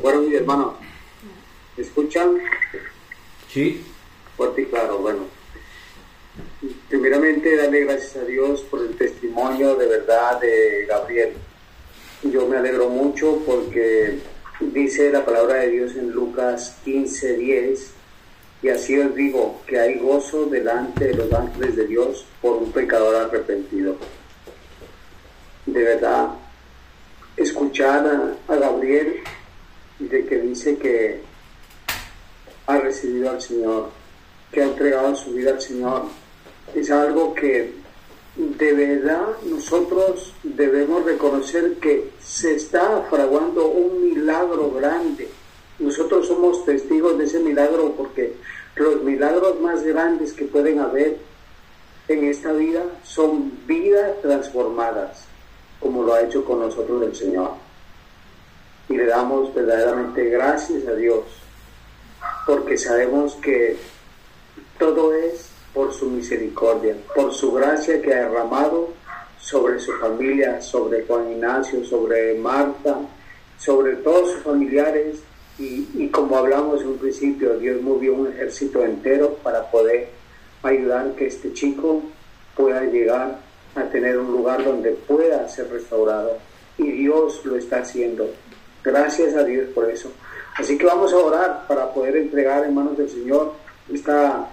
Bueno, mis hermanos, ¿me escuchan? Sí. Fuerte y claro, bueno. Primeramente, darle gracias a Dios por el testimonio de verdad de Gabriel. Yo me alegro mucho porque dice la palabra de Dios en Lucas 15, 10, y así os digo que hay gozo delante de los ángeles de Dios por un pecador arrepentido. De verdad, escuchar a, a Gabriel de que dice que ha recibido al Señor, que ha entregado su vida al Señor, es algo que de verdad nosotros debemos reconocer que se está fraguando un milagro grande. Nosotros somos testigos de ese milagro porque los milagros más grandes que pueden haber en esta vida son vidas transformadas, como lo ha hecho con nosotros el Señor. Y le damos verdaderamente gracias a Dios, porque sabemos que todo es por su misericordia, por su gracia que ha derramado sobre su familia, sobre Juan Ignacio, sobre Marta, sobre todos sus familiares. Y, y como hablamos en un principio, Dios movió un ejército entero para poder ayudar que este chico pueda llegar a tener un lugar donde pueda ser restaurado. Y Dios lo está haciendo. Gracias a Dios por eso. Así que vamos a orar para poder entregar en manos del Señor esta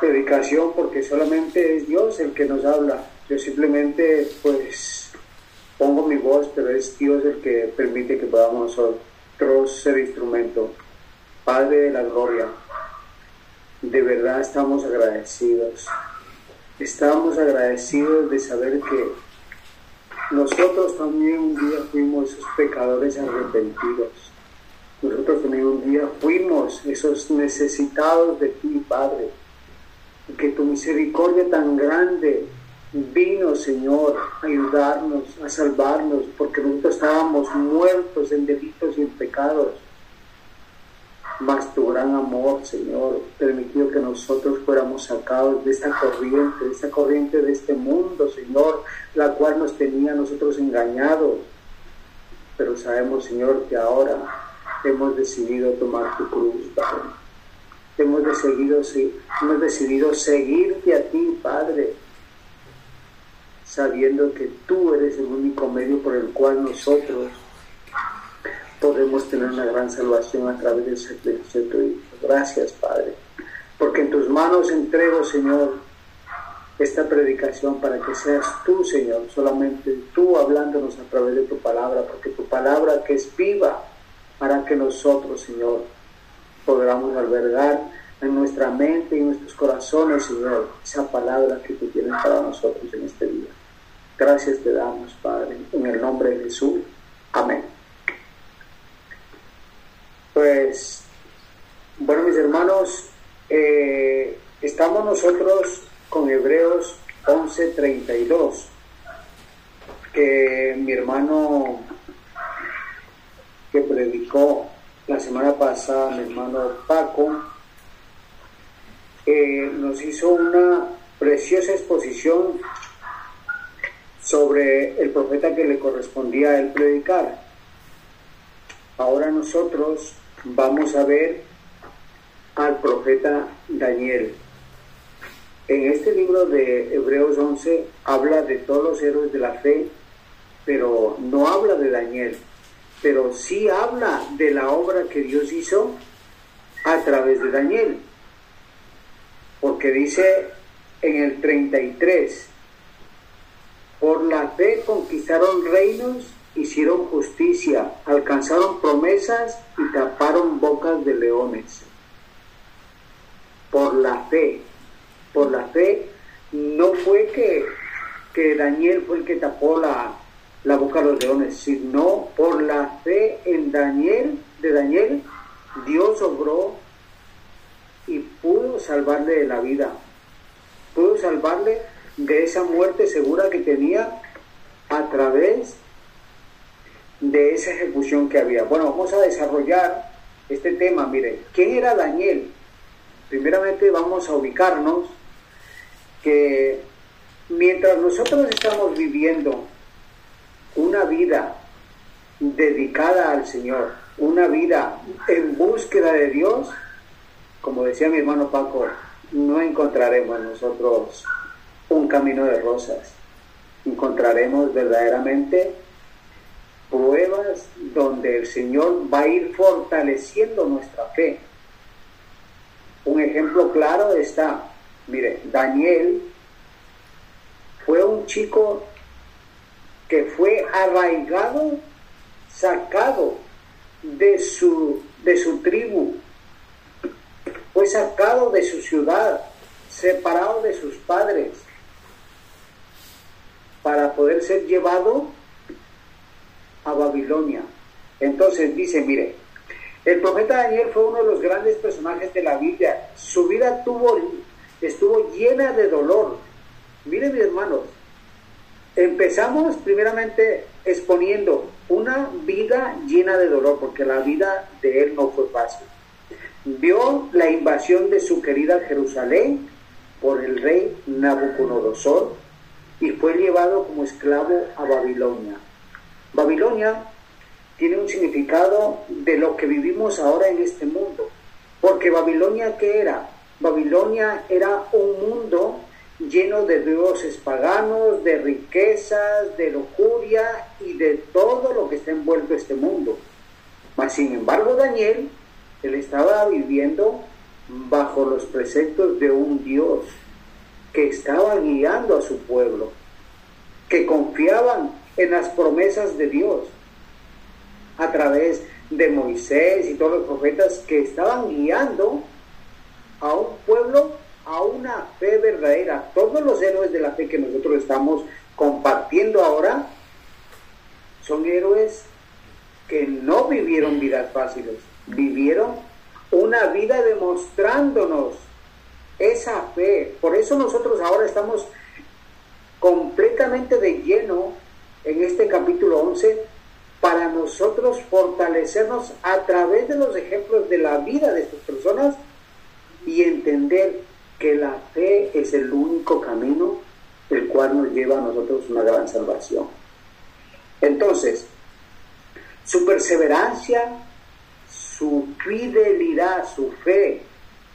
predicación porque solamente es Dios el que nos habla. Yo simplemente pues pongo mi voz, pero es Dios el que permite que podamos nosotros ser instrumento. Padre de la gloria, de verdad estamos agradecidos. Estamos agradecidos de saber que nosotros también un día fuimos esos pecadores arrepentidos. Nosotros también un día fuimos esos necesitados de ti, Padre que tu misericordia tan grande vino, Señor, a ayudarnos, a salvarnos, porque nosotros estábamos muertos en delitos y en pecados. Mas tu gran amor, Señor, permitió que nosotros fuéramos sacados de esta corriente, de esta corriente de este mundo, Señor, la cual nos tenía nosotros engañados. Pero sabemos, Señor, que ahora hemos decidido tomar tu cruz, Padre hemos decidido, hemos decidido seguirte a ti, Padre, sabiendo que tú eres el único medio por el cual nosotros podemos tener una gran salvación a través del sacrificio de tu Hijo. Gracias, Padre, porque en tus manos entrego, Señor, esta predicación para que seas tú, Señor, solamente tú hablándonos a través de tu palabra, porque tu palabra que es viva hará que nosotros, Señor, podamos albergar en nuestra mente y en nuestros corazones, Señor, esa palabra que tú tienes para nosotros en este día. Gracias te damos, Padre, en el nombre de Jesús. Amén. Pues, bueno, mis hermanos, eh, estamos nosotros con Hebreos 11:32, que mi hermano que predicó la semana pasada, mi hermano Paco, eh, nos hizo una preciosa exposición sobre el profeta que le correspondía a él predicar. Ahora nosotros vamos a ver al profeta Daniel. En este libro de Hebreos 11 habla de todos los héroes de la fe, pero no habla de Daniel pero sí habla de la obra que Dios hizo a través de Daniel. Porque dice en el 33, por la fe conquistaron reinos, hicieron justicia, alcanzaron promesas y taparon bocas de leones. Por la fe, por la fe, no fue que, que Daniel fue el que tapó la, la boca de los leones, sino por la fe en Daniel, de Daniel, Dios obró y pudo salvarle de la vida, pudo salvarle de esa muerte segura que tenía a través de esa ejecución que había. Bueno, vamos a desarrollar este tema. Mire, ¿quién era Daniel? Primeramente vamos a ubicarnos que mientras nosotros estamos viviendo una vida dedicada al Señor, una vida en búsqueda de Dios, como decía mi hermano Paco, no encontraremos nosotros un camino de rosas. Encontraremos verdaderamente pruebas donde el Señor va a ir fortaleciendo nuestra fe. Un ejemplo claro está, mire, Daniel fue un chico que fue arraigado, sacado de su, de su tribu, fue sacado de su ciudad, separado de sus padres, para poder ser llevado a Babilonia. Entonces dice, mire, el profeta Daniel fue uno de los grandes personajes de la Biblia. Su vida tuvo, estuvo llena de dolor. Miren mis hermanos, empezamos primeramente exponiendo una vida llena de dolor, porque la vida de él no fue fácil. Vio la invasión de su querida Jerusalén por el rey Nabucodonosor y fue llevado como esclavo a Babilonia. Babilonia tiene un significado de lo que vivimos ahora en este mundo. Porque Babilonia, ¿qué era? Babilonia era un mundo lleno de dioses paganos, de riquezas, de lujuria y de todo lo que está envuelto este mundo. Mas sin embargo Daniel, él estaba viviendo bajo los preceptos de un Dios que estaba guiando a su pueblo, que confiaban en las promesas de Dios a través de Moisés y todos los profetas que estaban guiando a un pueblo a una fe verdadera. Todos los héroes de la fe que nosotros estamos compartiendo ahora son héroes que no vivieron vidas fáciles, vivieron una vida demostrándonos esa fe. Por eso nosotros ahora estamos completamente de lleno en este capítulo 11 para nosotros fortalecernos a través de los ejemplos de la vida de estas personas y entender que la fe es el único camino el cual nos lleva a nosotros una gran salvación. Entonces, su perseverancia, su fidelidad, su fe,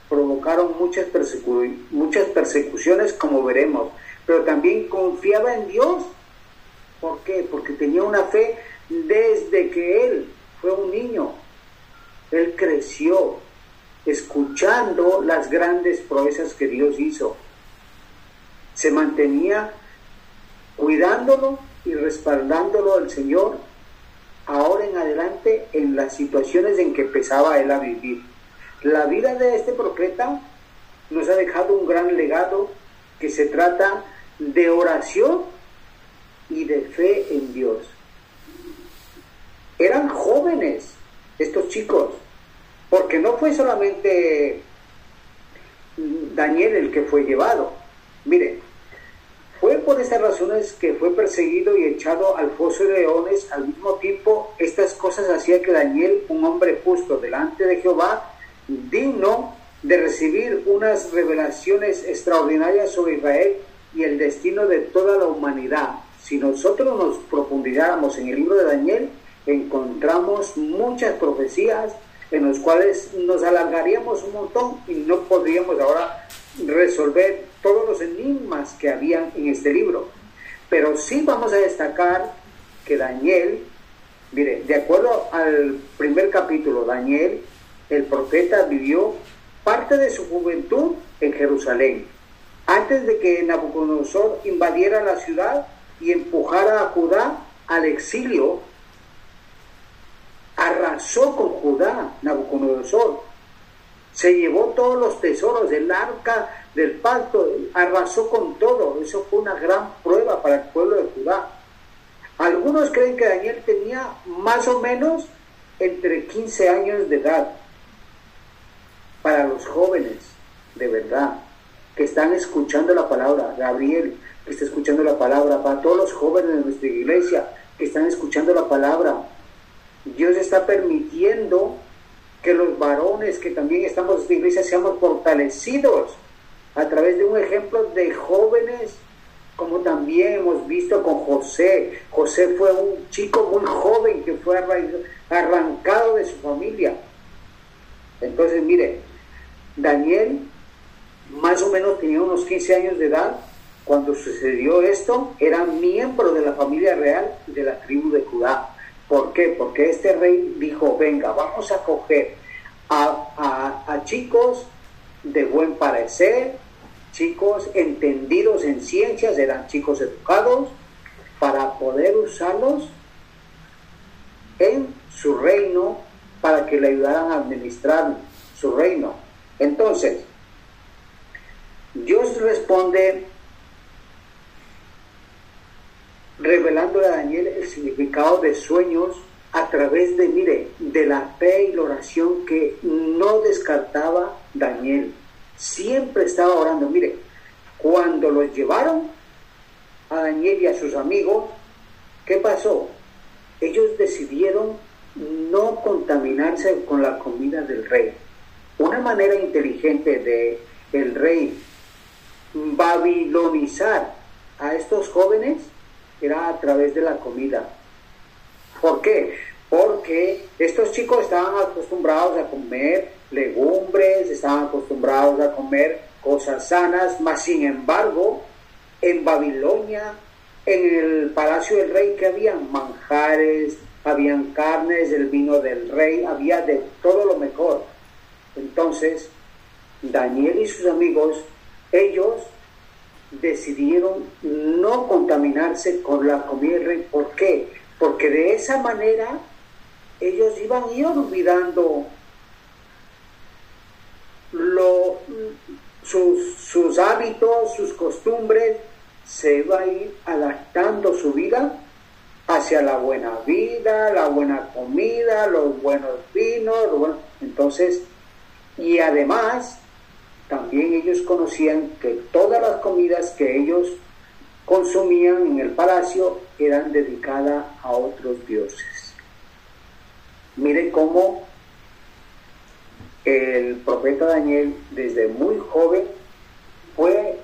provocaron muchas, muchas persecuciones, como veremos, pero también confiaba en Dios ¿Por qué? Porque tenía una fe desde que él fue un niño. Él creció escuchando las grandes proezas que Dios hizo. Se mantenía cuidándolo y respaldándolo al Señor ahora en adelante en las situaciones en que empezaba él a vivir. La vida de este profeta nos ha dejado un gran legado que se trata de oración y de fe en Dios. Eran jóvenes estos chicos, porque no fue solamente Daniel el que fue llevado. Mire, fue por estas razones que fue perseguido y echado al foso de leones. Al mismo tiempo, estas cosas hacía que Daniel, un hombre justo delante de Jehová, digno de recibir unas revelaciones extraordinarias sobre Israel y el destino de toda la humanidad, si nosotros nos profundizáramos en el libro de Daniel, encontramos muchas profecías en las cuales nos alargaríamos un montón y no podríamos ahora resolver todos los enigmas que habían en este libro. Pero sí vamos a destacar que Daniel, mire, de acuerdo al primer capítulo, Daniel, el profeta, vivió parte de su juventud en Jerusalén. Antes de que Nabucodonosor invadiera la ciudad, y empujara a Judá al exilio, arrasó con Judá Nabucodonosor, se llevó todos los tesoros del arca del pacto, arrasó con todo, eso fue una gran prueba para el pueblo de Judá. Algunos creen que Daniel tenía más o menos entre 15 años de edad. Para los jóvenes, de verdad, que están escuchando la palabra, Gabriel, que está escuchando la palabra, para todos los jóvenes de nuestra iglesia que están escuchando la palabra. Dios está permitiendo que los varones que también estamos en esta iglesia seamos fortalecidos a través de un ejemplo de jóvenes como también hemos visto con José. José fue un chico muy joven que fue arrancado de su familia. Entonces, mire, Daniel más o menos tenía unos 15 años de edad cuando sucedió esto, era miembro de la familia real de la tribu de Judá. ¿Por qué? Porque este rey dijo, venga, vamos a coger a, a chicos de buen parecer, chicos entendidos en ciencias, eran chicos educados, para poder usarlos en su reino, para que le ayudaran a administrar su reino. Entonces, Dios responde revelándole a Daniel el significado de sueños a través de, mire, de la fe y la oración que no descartaba Daniel. Siempre estaba orando. Mire, cuando los llevaron a Daniel y a sus amigos, ¿qué pasó? Ellos decidieron no contaminarse con la comida del rey. Una manera inteligente de el rey babilonizar a estos jóvenes era a través de la comida. ¿Por qué? Porque estos chicos estaban acostumbrados a comer legumbres, estaban acostumbrados a comer cosas sanas, mas sin embargo, en Babilonia, en el palacio del rey, que había manjares, habían carnes, el vino del rey, había de todo lo mejor. Entonces, Daniel y sus amigos, ellos decidieron no contaminarse con la comida. ¿Por qué? Porque de esa manera ellos iban a ir olvidando lo, sus, sus hábitos, sus costumbres, se va a ir adaptando su vida hacia la buena vida, la buena comida, los buenos vinos, entonces, y además también ellos conocían que todas las comidas que ellos consumían en el palacio eran dedicadas a otros dioses. Miren cómo el profeta Daniel desde muy joven fue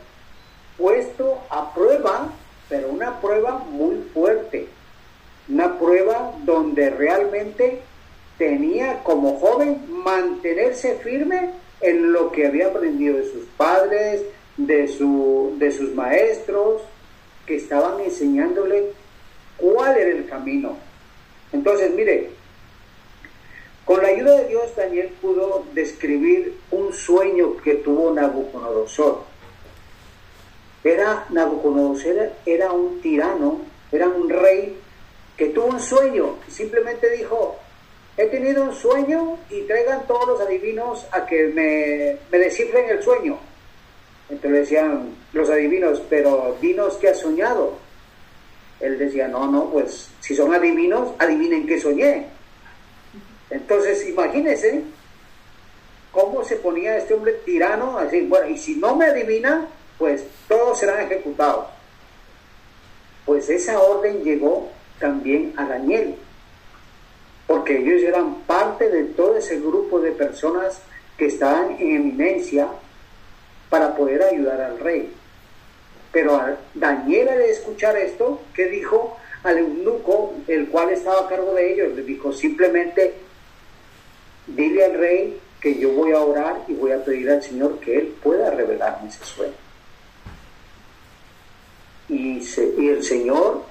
puesto a prueba, pero una prueba muy fuerte, una prueba donde realmente tenía como joven mantenerse firme en lo que había aprendido de sus padres, de, su, de sus maestros, que estaban enseñándole cuál era el camino. Entonces, mire, con la ayuda de Dios, Daniel pudo describir un sueño que tuvo Nabucodonosor. Era, Nabucodonosor era un tirano, era un rey que tuvo un sueño, simplemente dijo, he tenido un sueño y traigan todos los adivinos a que me, me descifren el sueño. Entonces decían los adivinos, pero dinos qué has soñado. Él decía, no, no, pues si son adivinos, adivinen qué soñé. Entonces imagínense cómo se ponía este hombre tirano, así, bueno, y si no me adivina, pues todos serán ejecutados. Pues esa orden llegó también a Daniel porque ellos eran parte de todo ese grupo de personas que estaban en eminencia para poder ayudar al rey. Pero a Daniel al escuchar esto, ¿qué dijo al eunuco, el cual estaba a cargo de ellos? Le dijo simplemente, dile al rey que yo voy a orar y voy a pedir al Señor que Él pueda revelarme ese sueño. Y, y el Señor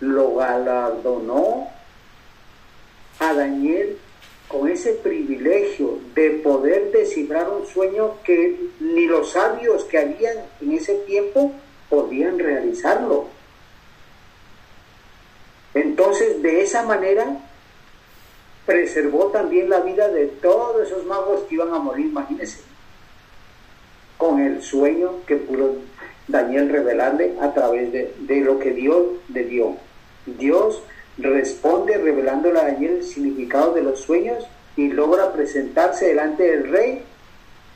lo galardonó a Daniel con ese privilegio de poder descifrar un sueño que ni los sabios que habían en ese tiempo podían realizarlo. Entonces, de esa manera, preservó también la vida de todos esos magos que iban a morir, imagínense, con el sueño que pudo Daniel revelarle a través de, de lo que Dios le dio. Dios responde revelándole a Daniel el significado de los sueños y logra presentarse delante del rey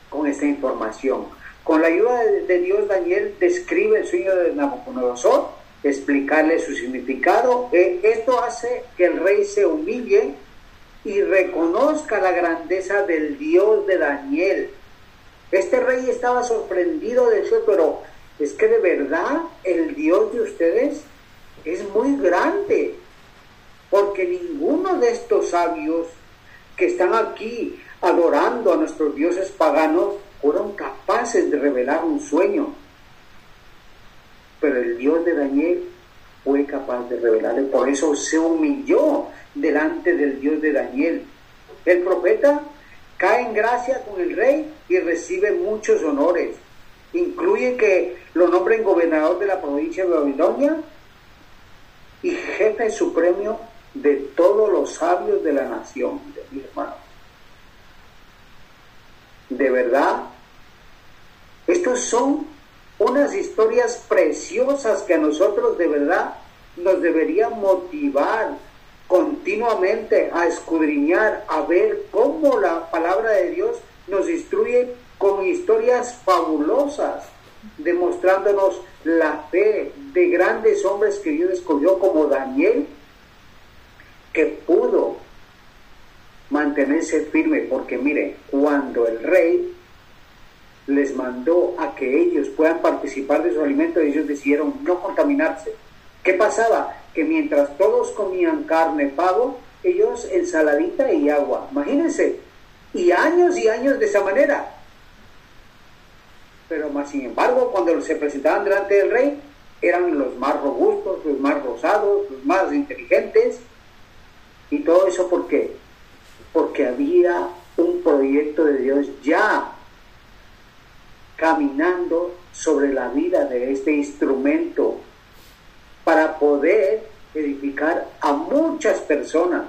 con esta información. Con la ayuda de, Dios, Daniel describe el sueño de Nabucodonosor, explicarle su significado. Eh, esto hace que el rey se humille y reconozca la grandeza del Dios de Daniel. Este rey estaba sorprendido de eso, pero es que de verdad el Dios de ustedes es muy grande, porque ninguno de estos sabios que están aquí adorando a nuestros dioses paganos fueron capaces de revelar un sueño. Pero el Dios de Daniel fue capaz de revelarle, por eso se humilló delante del Dios de Daniel. El profeta cae en gracia con el rey y recibe muchos honores. Incluye que lo nombren gobernador de la provincia de Babilonia y jefe supremo de todos los sabios de la nación, de mi hermano. De verdad, estos son unas historias preciosas que a nosotros de verdad nos deberían motivar continuamente a escudriñar, a ver cómo la palabra de Dios nos instruye con historias fabulosas, demostrándonos la fe de grandes hombres que Dios escogió como Daniel, que pudo mantenerse firme, porque mire, cuando el rey les mandó a que ellos puedan participar de su alimento, ellos decidieron no contaminarse. ¿Qué pasaba? Que mientras todos comían carne, pavo, ellos ensaladita y agua. Imagínense. Y años y años de esa manera. Pero más sin embargo, cuando se presentaban delante del rey, eran los más robustos, los más rosados, los más inteligentes. ¿Y todo eso por qué? Porque había un proyecto de Dios ya caminando sobre la vida de este instrumento para poder edificar a muchas personas,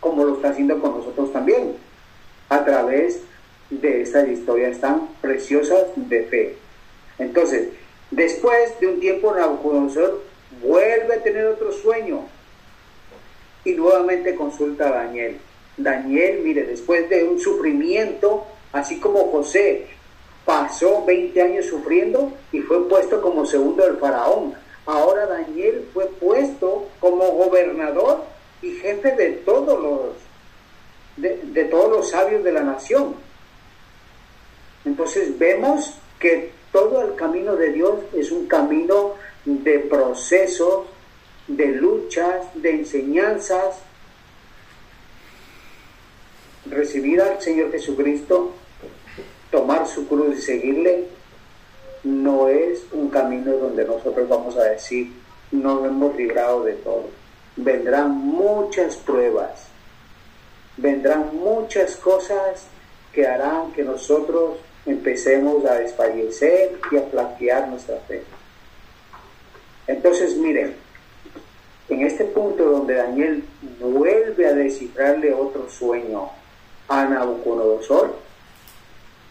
como lo está haciendo con nosotros también, a través de estas historias tan preciosas de fe. Entonces, después de un tiempo Nabucodonosor vuelve a tener otro sueño y nuevamente consulta a Daniel. Daniel, mire, después de un sufrimiento, así como José pasó 20 años sufriendo y fue puesto como segundo del faraón. Ahora Daniel fue puesto como gobernador y jefe de todos los de, todos los sabios de la nación. Entonces vemos que todo el camino de Dios es un camino de procesos, de luchas, de enseñanzas. Recibir al Señor Jesucristo tomar su cruz y seguirle no es un camino donde nosotros vamos a decir nos hemos librado de todo. Vendrán muchas pruebas, vendrán muchas cosas que harán que nosotros empecemos a desfallecer y a flaquear nuestra fe. Entonces, miren, en este punto donde Daniel vuelve a descifrarle otro sueño a Nabucodonosor,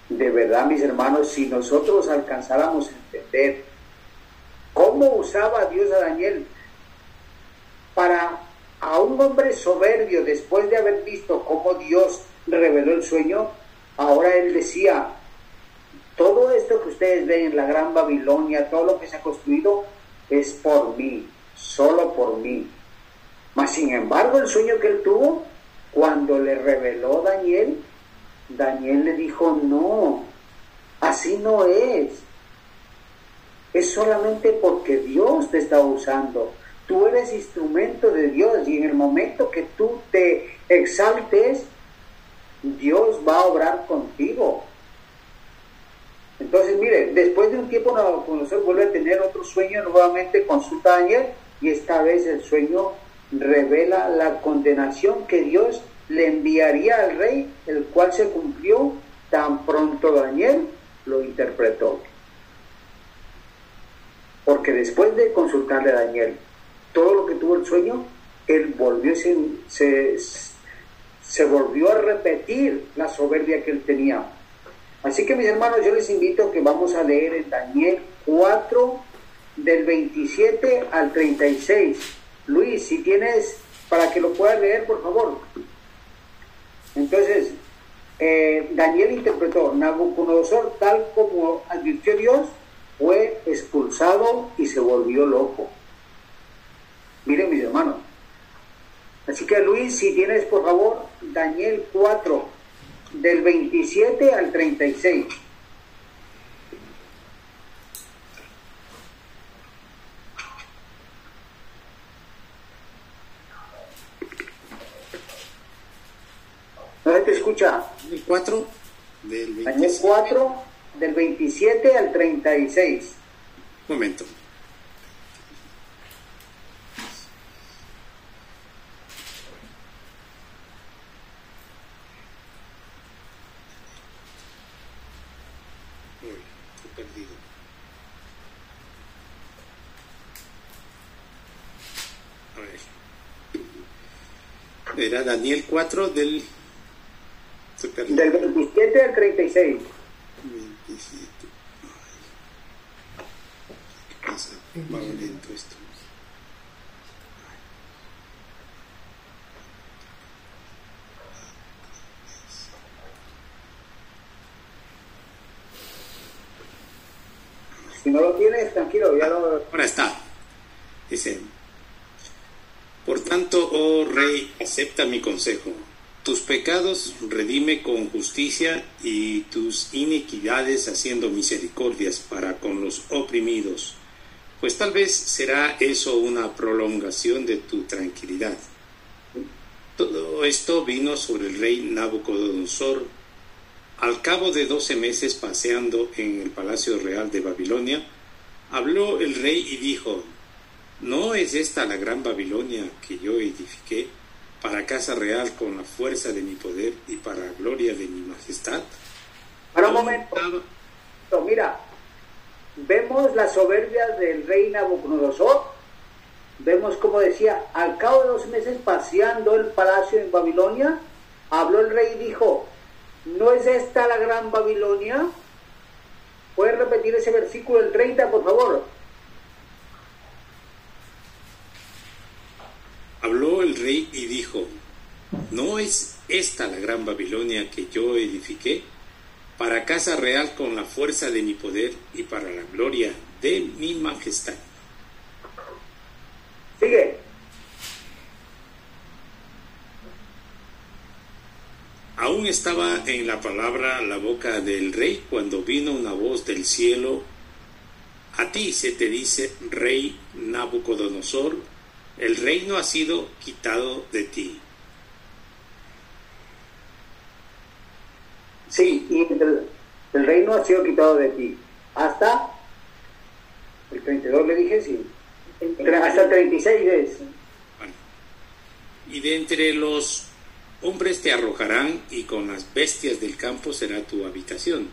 de verdad, mis hermanos, si nosotros alcanzáramos a entender cómo usaba Dios a Daniel para a un hombre soberbio, después de haber visto cómo Dios reveló el sueño, ahora él decía, todo esto que ustedes ven en la gran Babilonia, todo lo que se ha construido, es por mí, solo por mí. Mas sin embargo, el sueño que él tuvo, cuando le reveló Daniel, Daniel le dijo, no, así no es. Es solamente porque Dios te está usando. Tú eres instrumento de Dios y en el momento que tú te exaltes, Dios va a obrar contigo. Entonces, mire, después de un tiempo conocer vuelve a tener otro sueño, nuevamente consulta a Daniel y esta vez el sueño revela la condenación que Dios le enviaría al rey, el cual se cumplió tan pronto Daniel lo interpretó. Porque después de consultarle a Daniel todo lo que tuvo el sueño, él volvió, se, se volvió a repetir la soberbia que él tenía. Así que mis hermanos, yo les invito a que vamos a leer en Daniel 4 del 27 al 36. Luis, si tienes, para que lo puedas leer, por favor. Entonces, eh, Daniel interpretó, Nabucodonosor, tal como advirtió Dios, fue expulsado y se volvió loco. Miren mis hermanos. Así que Luis, si tienes por favor Daniel 4, del 27 al 36. Escucha. Daniel 4 del 27. Daniel 4, del 27 al 36. Momento. Era Daniel 4 del... Del 27 al 36. 27. Ay. ¿Qué pasa? Va lento esto. Si no lo tienes, tranquilo, ya lo... Ahora está. Dice, por tanto, oh rey, acepta mi consejo. Tus pecados redime con justicia y tus iniquidades haciendo misericordias para con los oprimidos, pues tal vez será eso una prolongación de tu tranquilidad. Todo esto vino sobre el rey Nabucodonosor. Al cabo de doce meses paseando en el palacio real de Babilonia, habló el rey y dijo, ¿no es esta la gran Babilonia que yo edifiqué para casa real con la fuerza de mi poder y para la gloria de mi majestad? Para un momento. No, mira, vemos la soberbia del rey Nabucodonosor. Vemos como decía, al cabo de dos meses paseando el palacio en Babilonia, habló el rey y dijo, ¿no es esta la gran Babilonia? ¿Puedes repetir ese versículo del 30, por favor? Habló el rey y dijo, ¿no es esta la gran Babilonia que yo edifiqué para casa real con la fuerza de mi poder y para la gloria de mi majestad? Sigue. Aún estaba en la palabra la boca del rey cuando vino una voz del cielo. A ti se te dice, rey Nabucodonosor, el reino ha sido quitado de ti. Sí, y el, el reino ha sido quitado de ti. Hasta el 32 le dije, sí. Hasta el 36 es. Bueno, y de entre los hombres te arrojarán y con las bestias del campo será tu habitación.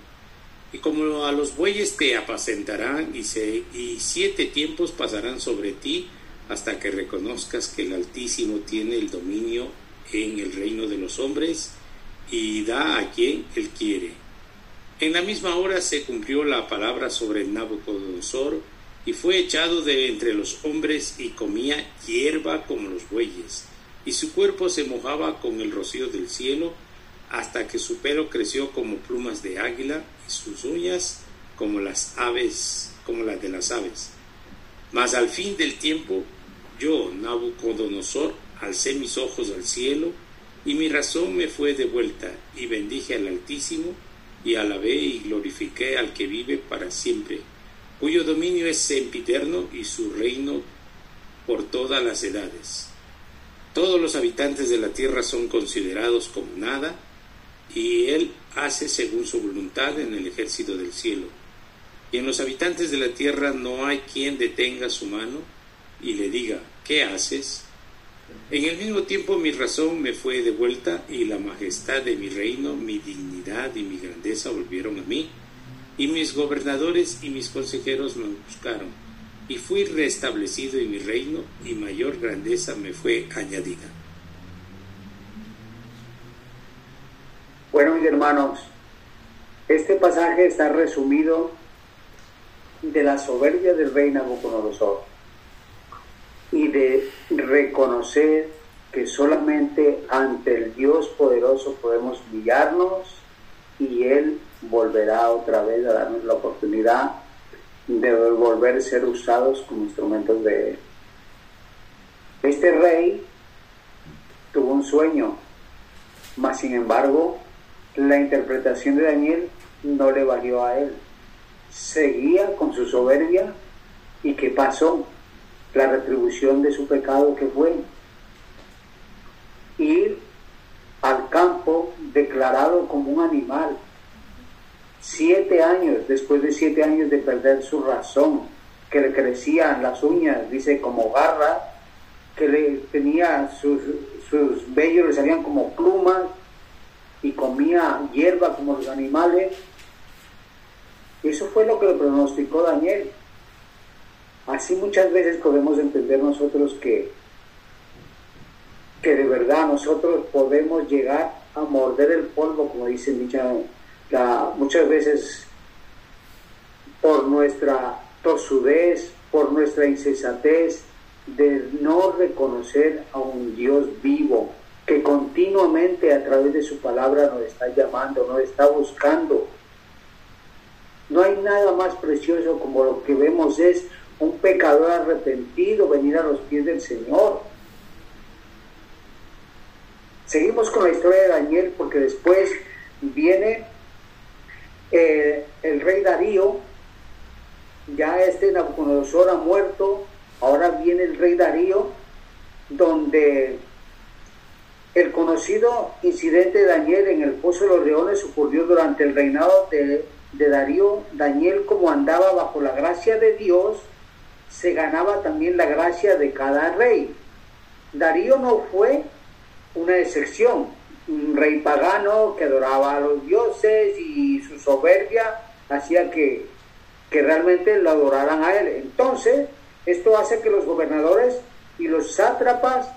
Y como a los bueyes te apacentarán y, se, y siete tiempos pasarán sobre ti hasta que reconozcas que el Altísimo tiene el dominio en el reino de los hombres y da a quien él quiere. En la misma hora se cumplió la palabra sobre Nabucodonosor y fue echado de entre los hombres y comía hierba como los bueyes y su cuerpo se mojaba con el rocío del cielo hasta que su pelo creció como plumas de águila y sus uñas como las aves, como las de las aves. Mas al fin del tiempo, yo, Nabucodonosor, alcé mis ojos al cielo y mi razón me fue devuelta y bendije al Altísimo y alabé y glorifiqué al que vive para siempre, cuyo dominio es sempiterno y su reino por todas las edades. Todos los habitantes de la tierra son considerados como nada, y Él hace según su voluntad en el ejército del cielo. Y en los habitantes de la tierra no hay quien detenga su mano y le diga, ¿qué haces? En el mismo tiempo mi razón me fue devuelta y la majestad de mi reino, mi dignidad y mi grandeza volvieron a mí, y mis gobernadores y mis consejeros me buscaron y fui restablecido en mi reino y mayor grandeza me fue añadida. Bueno, mis hermanos, este pasaje está resumido de la soberbia del rey Nabucodonosor y de reconocer que solamente ante el Dios poderoso podemos humillarnos y Él volverá otra vez a darnos la oportunidad de volver a ser usados como instrumentos de Él. Este rey tuvo un sueño, mas sin embargo la interpretación de Daniel no le valió a él. Seguía con su soberbia y ¿qué pasó? La retribución de su pecado que fue ir al campo declarado como un animal. Siete años, después de siete años de perder su razón, que le crecían las uñas, dice, como garra, que le tenía sus, sus vellos, le salían como plumas, y comía hierba como los animales. Eso fue lo que le pronosticó Daniel. Así muchas veces podemos entender nosotros que, que de verdad nosotros podemos llegar a morder el polvo, como dice muchas veces por nuestra torsudez, por nuestra insensatez de no reconocer a un Dios vivo que continuamente a través de su palabra nos está llamando, nos está buscando. No hay nada más precioso como lo que vemos es un pecador arrepentido venir a los pies del Señor. Seguimos con la historia de Daniel porque después viene eh, el rey Darío, ya este Nabucodonosor ha muerto, ahora viene el rey Darío, donde el conocido incidente de Daniel en el Pozo de los Leones ocurrió durante el reinado de, de Darío. Daniel, como andaba bajo la gracia de Dios, se ganaba también la gracia de cada rey. Darío no fue una excepción, un rey pagano que adoraba a los dioses y su soberbia hacía que, que realmente lo adoraran a él. Entonces, esto hace que los gobernadores y los sátrapas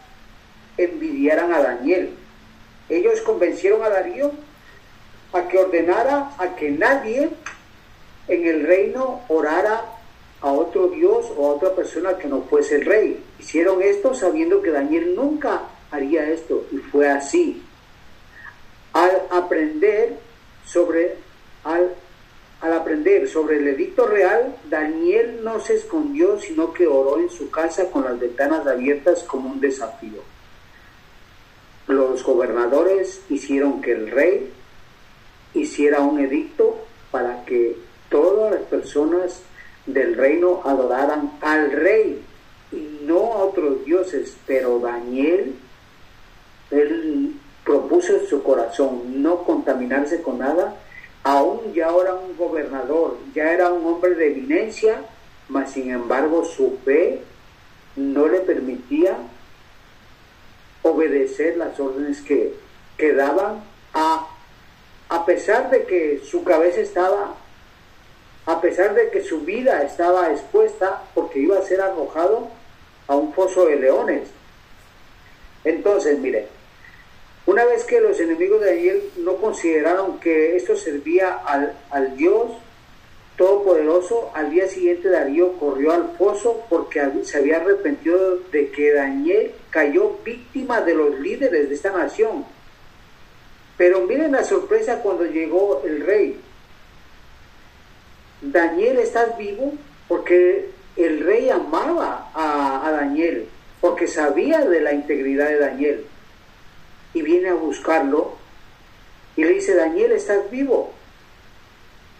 envidiaran a Daniel. Ellos convencieron a Darío a que ordenara a que nadie en el reino orara a otro Dios o a otra persona que no fuese el rey. Hicieron esto sabiendo que Daniel nunca haría esto y fue así. Al aprender sobre al, al aprender sobre el edicto real, Daniel no se escondió, sino que oró en su casa con las ventanas abiertas como un desafío. Los gobernadores hicieron que el rey hiciera un edicto para que todas las personas del reino adoraran al rey y no a otros dioses, pero Daniel, él propuso en su corazón no contaminarse con nada, aún ya era un gobernador, ya era un hombre de eminencia, mas sin embargo su fe no le permitía obedecer las órdenes que, que daban a, a pesar de que su cabeza estaba a pesar de que su vida estaba expuesta porque iba a ser arrojado a un foso de leones. Entonces, mire, una vez que los enemigos de Daniel no consideraron que esto servía al, al Dios Todopoderoso, al día siguiente Darío corrió al foso porque se había arrepentido de que Daniel cayó víctima de los líderes de esta nación. Pero miren la sorpresa cuando llegó el rey. Daniel, ¿estás vivo? Porque el rey amaba a, Daniel, porque sabía de la integridad de Daniel. Y viene a buscarlo y le dice, Daniel, ¿estás vivo?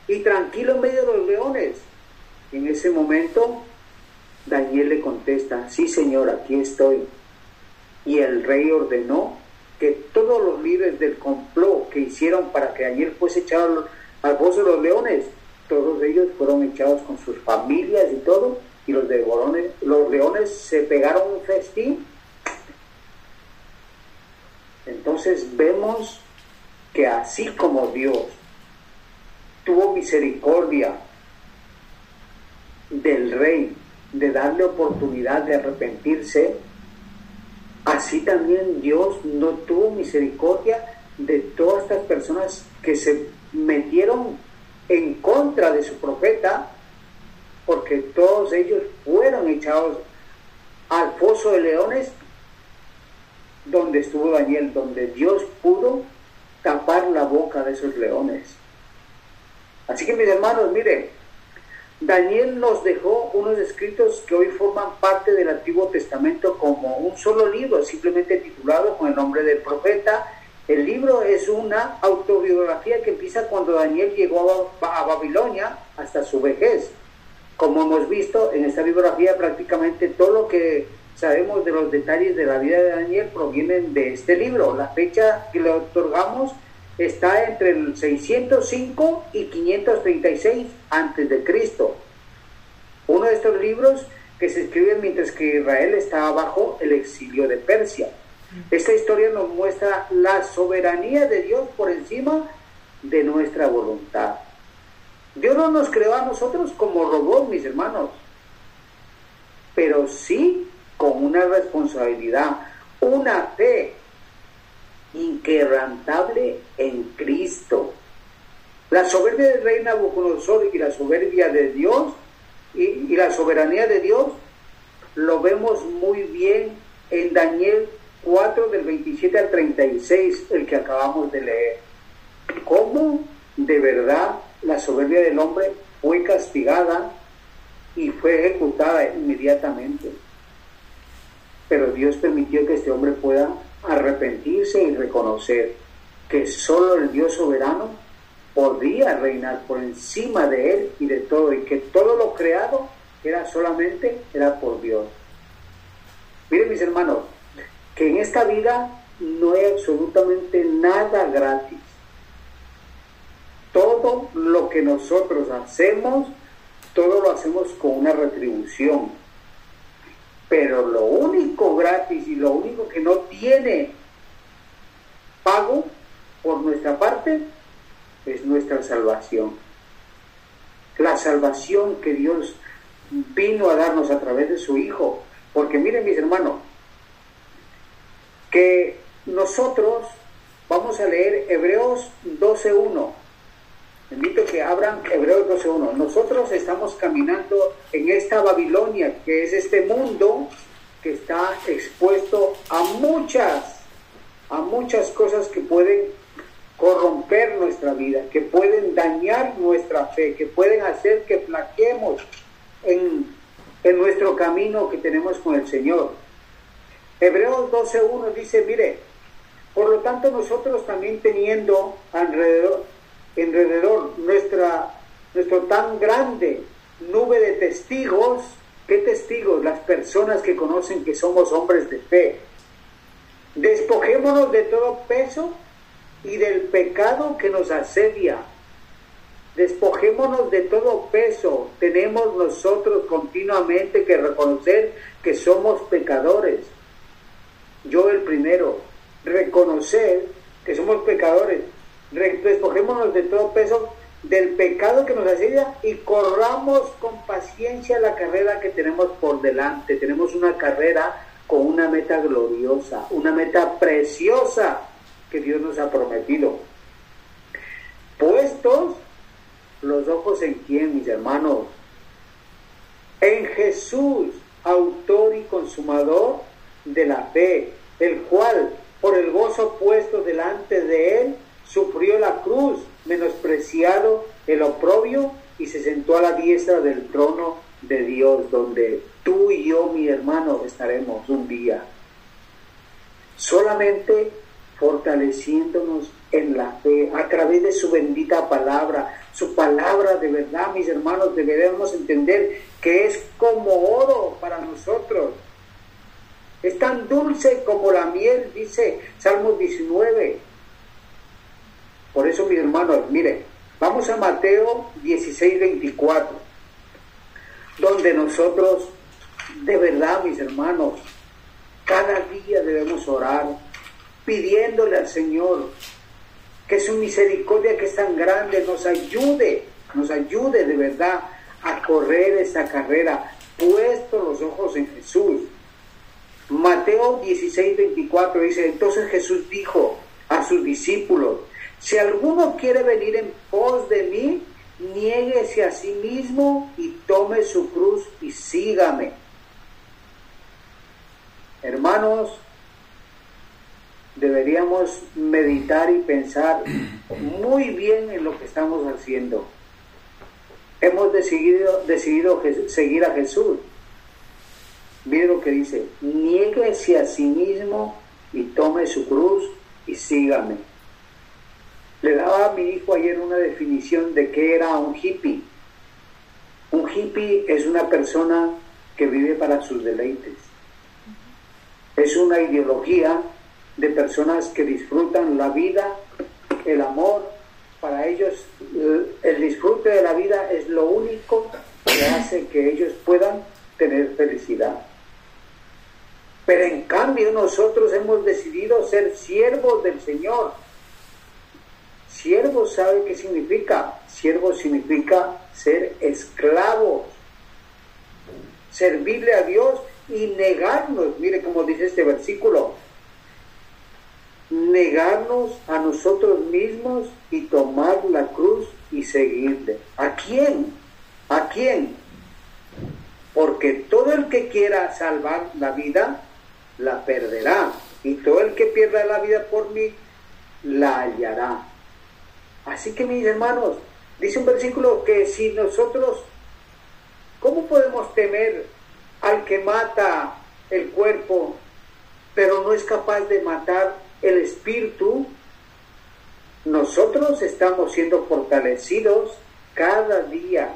Y tranquilo en medio de los leones. En ese momento, Daniel le contesta, sí señor, aquí estoy. Y el rey ordenó que todos los líderes del complot que hicieron para que Daniel fuese echado al pozo de los leones, todos ellos fueron echados con sus familias y todo, y los, de los leones se pegaron un festín. Entonces vemos que así como Dios tuvo misericordia del rey de darle oportunidad de arrepentirse, así también Dios no tuvo misericordia de todas estas personas que se metieron en contra de su profeta, porque todos ellos fueron echados al foso de leones donde estuvo Daniel, donde Dios pudo tapar la boca de esos leones. Así que mis hermanos, miren, Daniel nos dejó unos escritos que hoy forman parte del Antiguo Testamento como un solo libro, simplemente titulado con el nombre del profeta el libro es una autobiografía que empieza cuando Daniel llegó a, Babilonia hasta su vejez. Como hemos visto en esta bibliografía, prácticamente todo lo que sabemos de los detalles de la vida de Daniel provienen de este libro. La fecha que le otorgamos está entre el 605 y 536 antes de Cristo. Uno de estos libros que se escriben mientras que Israel estaba bajo el exilio de Persia. Esta historia nos muestra la soberanía de Dios por encima de nuestra voluntad. Dios no nos creó a nosotros como robots, mis hermanos, pero sí con una responsabilidad, una fe inquebrantable en Cristo. La soberbia del rey Nabucodonosor y la soberbia de Dios y, la soberanía de Dios lo vemos muy bien en Daniel 4 del 27 al 36, el que acabamos de leer. ¿Cómo de verdad la soberbia del hombre fue castigada y fue ejecutada inmediatamente? Pero Dios permitió que este hombre pueda arrepentirse y reconocer que solo el Dios soberano podía reinar por encima de él y de todo, y que todo lo creado era solamente, era por Dios. Miren mis hermanos, que en esta vida no hay absolutamente nada gratis. Todo lo que nosotros hacemos, todo lo hacemos con una retribución. Pero lo único gratis y lo único que no tiene pago por nuestra parte es nuestra salvación. La salvación que Dios vino a darnos a través de su Hijo. Porque miren mis hermanos, que nosotros vamos a leer Hebreos 12.1. Invito que abran Hebreos 12.1. Nosotros estamos caminando en esta Babilonia, que es este mundo que está expuesto a muchas, a muchas cosas que pueden corromper nuestra vida, que pueden dañar nuestra fe, que pueden hacer que flaquemos en, en nuestro camino que tenemos con el Señor. Hebreos 12.1 dice, mire, por lo tanto nosotros también teniendo alrededor, alrededor nuestra, nuestro tan grande nube de testigos, ¿qué testigos? Las personas que conocen que somos hombres de fe. Despojémonos de todo peso y del pecado que nos asedia. Despojémonos de todo peso. Tenemos nosotros continuamente que reconocer que somos pecadores. Yo el primero, reconocer que somos pecadores. Despojémonos de todo peso del pecado que nos asedia y corramos con paciencia la carrera que tenemos por delante. Tenemos una carrera con una meta gloriosa, una meta preciosa que Dios nos ha prometido. Puestos los ojos en quién, mis hermanos? En Jesús, autor y consumador de la fe, el cual, por el gozo puesto delante de él, sufrió la cruz, menospreciado el oprobio, y se sentó a la diestra del trono de Dios, donde tú y yo, mi hermano, estaremos un día. Solamente fortaleciéndonos en la fe a través de su bendita palabra. Su palabra de verdad, mis hermanos, deberemos entender que es como oro para nosotros. Es tan dulce como la miel, dice Salmo 19. Por eso, mis hermanos, miren, vamos a Mateo 16, 24, donde nosotros, de verdad, mis hermanos, cada día debemos orar pidiéndole al Señor que su misericordia que es tan grande nos ayude, nos ayude de verdad a correr esa carrera, puesto los ojos en Jesús. Mateo 16, 24 dice, entonces Jesús dijo a sus discípulos, si alguno quiere venir en pos de mí, niéguese a sí mismo y tome su cruz y sígame. Hermanos, deberíamos meditar y pensar muy bien en lo que estamos haciendo. Hemos decidido, decidido seguir a Jesús. Mire lo que dice, niéguese a sí mismo y tome su cruz y sígame. Le daba a mi hijo ayer una definición de qué era un hippie. Un hippie es una persona que vive para sus deleites. Es una ideología de personas que disfrutan la vida el amor, para ellos el disfrute de la vida es lo único que hace que ellos puedan tener felicidad. Pero en cambio nosotros hemos decidido ser siervos del Señor. Siervo sabe qué significa. Siervo significa ser esclavos, servirle a Dios y negarnos. Mire cómo dice este versículo. Negarnos a nosotros mismos y tomar la cruz y seguirle. ¿A quién? ¿A quién? Porque todo el que quiera salvar la vida, la perderá. Y todo el que pierda la vida por mí, la hallará. Así que mis hermanos, dice un versículo que si nosotros, ¿cómo podemos temer al que mata el cuerpo, pero no es capaz de matar el espíritu? Nosotros estamos siendo fortalecidos cada día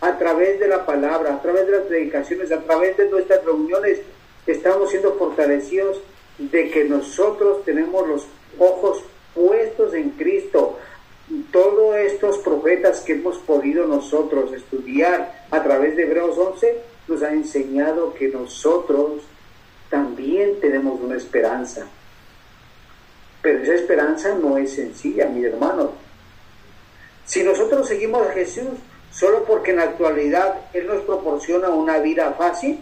a través de la palabra, a través de las predicaciones, a través de nuestras reuniones, estamos siendo fortalecidos de que nosotros tenemos los ojos puestos en Cristo. Todos estos profetas que hemos podido nosotros estudiar a través de Hebreos 11 nos han enseñado que nosotros también tenemos una esperanza. Pero esa esperanza no es sencilla, mi hermano. Si nosotros seguimos a Jesús solo porque en la actualidad Él nos proporciona una vida fácil,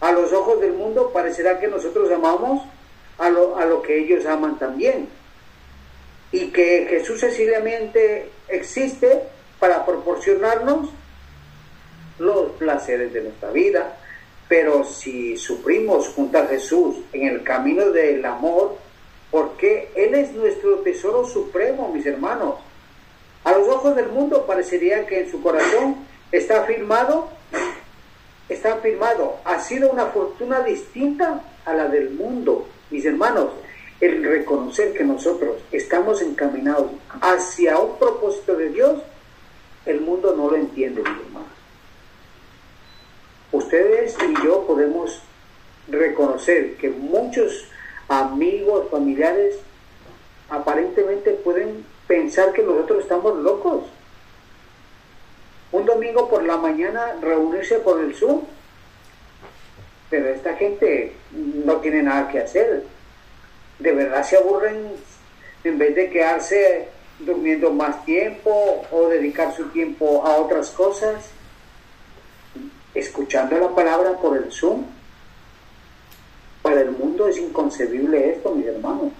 a los ojos del mundo parecerá que nosotros amamos a lo, a lo que ellos aman también. Y que Jesús sencillamente existe para proporcionarnos los placeres de nuestra vida. Pero si sufrimos junto a Jesús en el camino del amor, porque Él es nuestro tesoro supremo, mis hermanos. A los ojos del mundo parecería que en su corazón está firmado, está firmado, ha sido una fortuna distinta a la del mundo. Mis hermanos, el reconocer que nosotros estamos encaminados hacia un propósito de Dios, el mundo no lo entiende, mis hermanos. Ustedes y yo podemos reconocer que muchos amigos, familiares, aparentemente pueden pensar que nosotros estamos locos. Un domingo por la mañana reunirse por el Zoom, pero esta gente no tiene nada que hacer. De verdad se aburren en vez de quedarse durmiendo más tiempo o dedicar su tiempo a otras cosas, escuchando la palabra por el Zoom. Para el mundo es inconcebible esto, mis hermanos.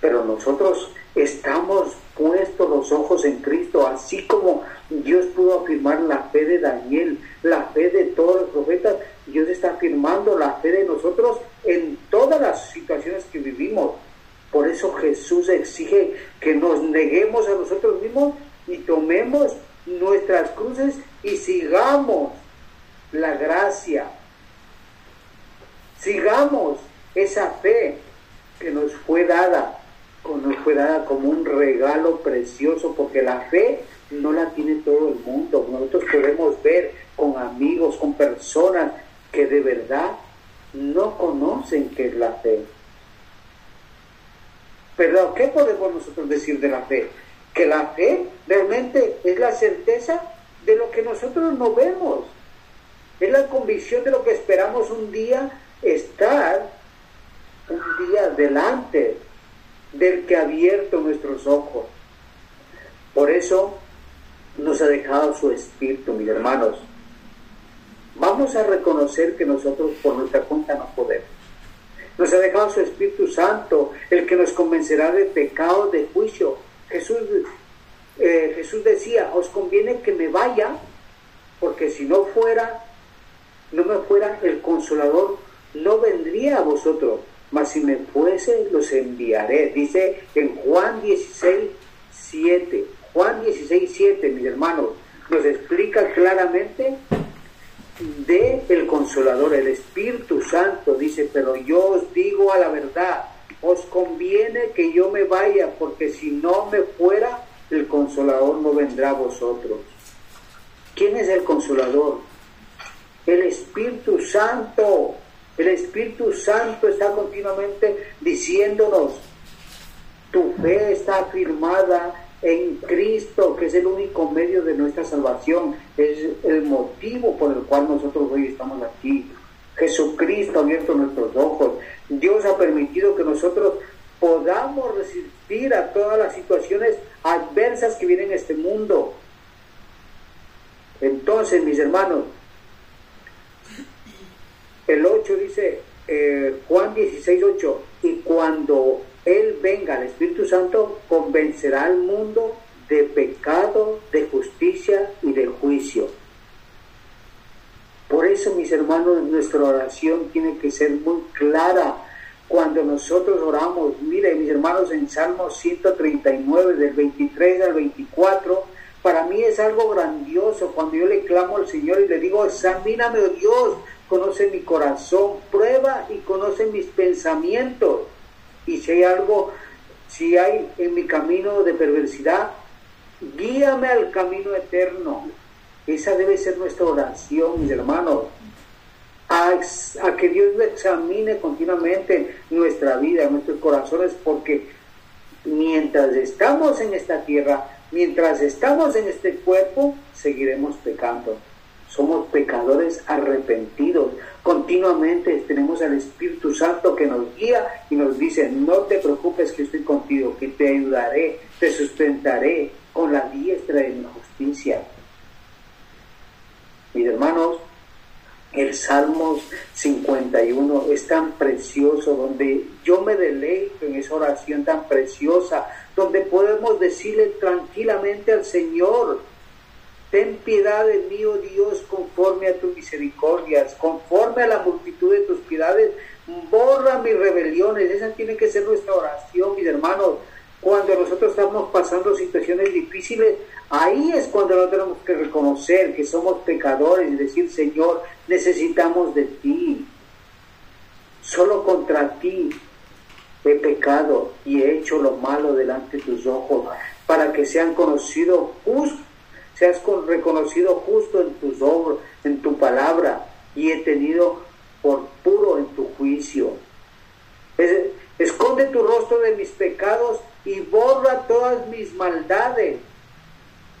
Pero nosotros estamos puestos los ojos en Cristo, así como Dios pudo afirmar la fe de Daniel, la fe de todos los profetas, Dios está afirmando la fe de nosotros en todas las situaciones que vivimos. Por eso Jesús exige que nos neguemos a nosotros mismos y tomemos nuestras cruces y sigamos la gracia. Sigamos esa fe que nos fue dada nos fue dada como un regalo precioso, porque la fe no la tiene todo el mundo. Nosotros podemos ver con amigos, con personas que de verdad no conocen qué es la fe. Pero ¿qué podemos nosotros decir de la fe? Que la fe realmente es la certeza de lo que nosotros no vemos. Es la convicción de lo que esperamos un día estar un día delante del que ha abierto nuestros ojos. Por eso nos ha dejado su espíritu, mis hermanos. Vamos a reconocer que nosotros por nuestra cuenta no podemos. Nos ha dejado su Espíritu Santo, el que nos convencerá de pecado, de juicio. Jesús, eh, Jesús decía, os conviene que me vaya, porque si no fuera, no me fuera el consolador, no vendría a vosotros mas si me fuese, los enviaré. Dice en Juan 16, 7. Juan 16, 7, mis hermanos, nos explica claramente de el consolador, el Espíritu Santo. Dice, pero yo os digo a la verdad, os conviene que yo me vaya, porque si no me fuera, el consolador no vendrá a vosotros. ¿Quién es el consolador? El Espíritu Santo. El Espíritu Santo está continuamente diciéndonos, Tu fe está afirmada en Cristo, que es el único medio de nuestra salvación, es el motivo por el cual nosotros hoy estamos aquí. Jesucristo ha abierto nuestros ojos. Dios ha permitido que nosotros podamos resistir a todas las situaciones adversas que vienen en este mundo. Entonces, mis hermanos, el 8 dice, eh, Juan 16, 8, y cuando Él venga, el Espíritu Santo, convencerá al mundo de pecado, de justicia y de juicio. Por eso, mis hermanos, nuestra oración tiene que ser muy clara cuando nosotros oramos. Mire, mis hermanos, en Salmo 139, del 23 al 24, para mí es algo grandioso cuando yo le clamo al Señor y le digo, examíname, oh Dios, conoce mi corazón, prueba y conoce mis pensamientos. Y si hay algo, si hay en mi camino de perversidad, guíame al camino eterno. Esa debe ser nuestra oración, mis hermanos. A, que Dios examine continuamente nuestra vida, nuestros corazones, porque mientras estamos en esta tierra, mientras estamos en este cuerpo, seguiremos pecando. Somos pecadores arrepentidos. Continuamente tenemos al Espíritu Santo que nos guía y nos dice, no te preocupes que estoy contigo, que te ayudaré, te sustentaré con la diestra de mi justicia. Mis hermanos, el Salmos 51 es tan precioso, donde yo me deleito en esa oración tan preciosa, donde podemos decirle tranquilamente al Señor, Ten piedad de mí, oh Dios, conforme a tus misericordias, conforme a la multitud de tus piedades, borra mis rebeliones. Esa tiene que ser nuestra oración, mis hermanos. Cuando nosotros estamos pasando situaciones difíciles, ahí es cuando nosotros tenemos que reconocer que somos pecadores y decir, Señor, necesitamos de ti. Solo contra ti he pecado y he hecho lo malo delante de tus ojos, para que sean conocidos justos seas reconocido justo en tus obras, en tu palabra, y he tenido por puro en tu juicio. esconde tu rostro de mis pecados y borra todas mis maldades.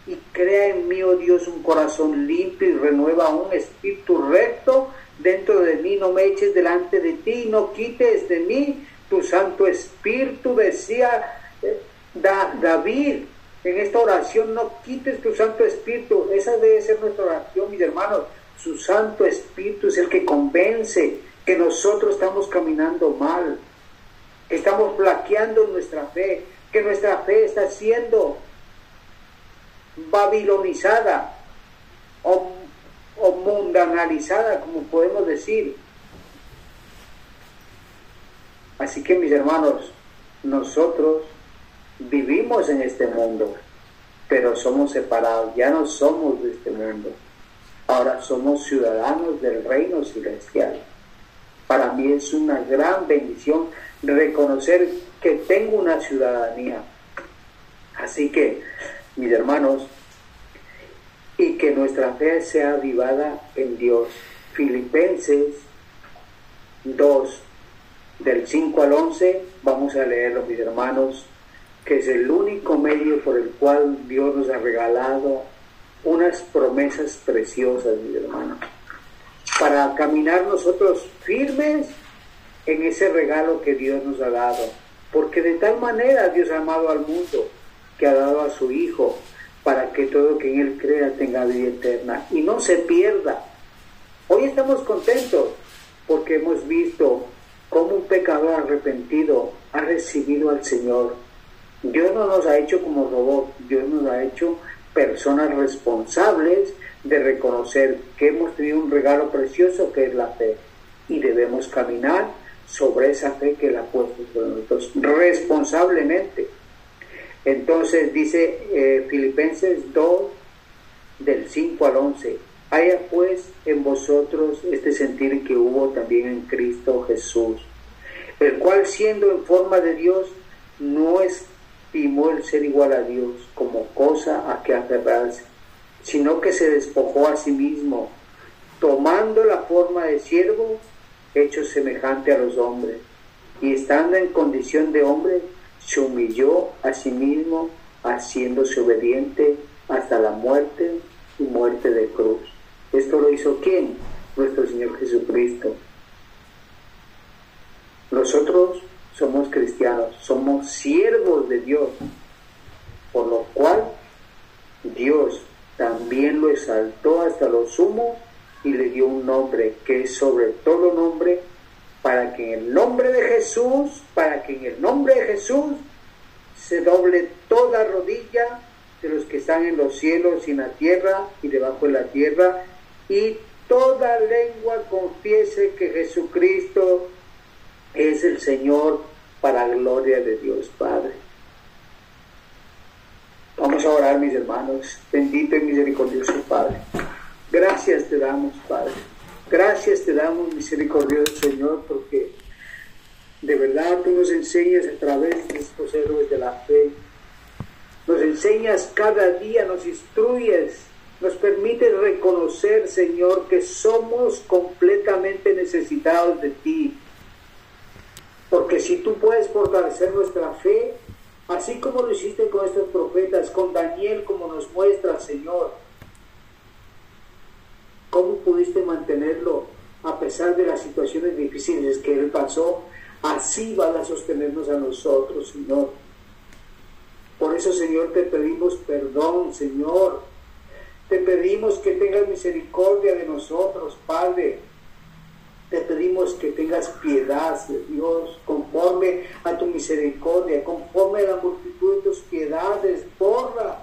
Y crea en mí, oh Dios, un corazón limpio y renueva un espíritu recto dentro de mí. No me eches delante de ti, no quites de mí tu santo espíritu, decía eh, David en esta oración no quites tu Santo Espíritu. Esa debe ser nuestra oración, mis hermanos. Su Santo Espíritu es el que convence que nosotros estamos caminando mal, que estamos flaqueando nuestra fe, que nuestra fe está siendo babilonizada o, o mundanalizada, como podemos decir. Así que mis hermanos, nosotros vivimos en este mundo, pero somos separados, ya no somos de este mundo. Ahora somos ciudadanos del reino celestial. Para mí es una gran bendición reconocer que tengo una ciudadanía. Así que, mis hermanos, y que nuestra fe sea avivada en Dios. Filipenses 2, del 5 al 11, vamos a leerlo, mis hermanos que es el único medio por el cual Dios nos ha regalado unas promesas preciosas, mi hermano, para caminar nosotros firmes en ese regalo que Dios nos ha dado. Porque de tal manera Dios ha amado al mundo que ha dado a su Hijo para que todo que en Él crea tenga vida eterna y no se pierda. Hoy estamos contentos porque hemos visto cómo un pecador arrepentido ha recibido al Señor Dios no nos ha hecho como robots, Dios nos ha hecho personas responsables de reconocer que hemos tenido un regalo precioso que es la fe y debemos caminar sobre esa fe que Él ha puesto sobre nosotros responsablemente. Entonces dice eh, Filipenses 2 del 5 al 11, haya pues en vosotros este sentir que hubo también en Cristo Jesús, el cual siendo en forma de Dios no es el ser igual a Dios como cosa a que aferrarse, sino que se despojó a sí mismo, tomando la forma de siervo, hecho semejante a los hombres, y estando en condición de hombre, se humilló a sí mismo, haciéndose obediente hasta la muerte y muerte de cruz. ¿Esto lo hizo quién? Nuestro Señor Jesucristo. Nosotros somos cristianos, somos siervos de Dios, por lo cual Dios también lo exaltó hasta lo sumo y le dio un nombre que es sobre todo nombre, para que en el nombre de Jesús, para que en el nombre de Jesús se doble toda rodilla de los que están en los cielos y en la tierra y debajo de la tierra, y toda lengua confiese que Jesucristo es el Señor para gloria de Dios Padre. Vamos a orar, mis hermanos. Bendito y misericordioso Padre. Gracias te damos, Padre. Gracias te damos, misericordioso Señor, porque de verdad tú nos enseñas a través de estos héroes de la fe. Nos enseñas cada día, nos instruyes, nos permites reconocer, Señor, que somos completamente necesitados de ti. Porque si tú puedes fortalecer nuestra fe, así como lo hiciste con estos profetas, con Daniel, como nos muestra, Señor, ¿Cómo pudiste mantenerlo a pesar de las situaciones difíciles que él pasó? Así van a sostenernos a nosotros, Señor. Por eso, Señor, te pedimos perdón, Señor. Te pedimos que tengas misericordia de nosotros, Padre. Te pedimos que tengas piedad, Dios, conforme a tu misericordia, conforme a la multitud de tus piedades. Borra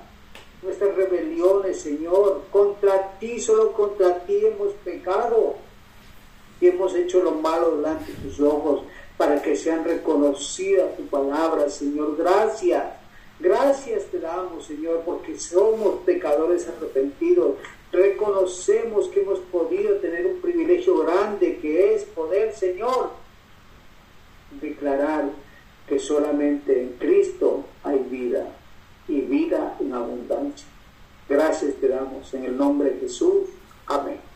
nuestras rebeliones, Señor. Contra ti, solo contra ti hemos pecado y hemos hecho lo malo delante de tus ojos para que sean reconocidas tu palabra, Señor. Gracias. Gracias te damos, Señor, porque somos pecadores arrepentidos. Reconocemos que hemos podido tener un privilegio grande que es poder, Señor, declarar que solamente en Cristo hay vida y vida en abundancia. Gracias te damos en el nombre de Jesús. Amén.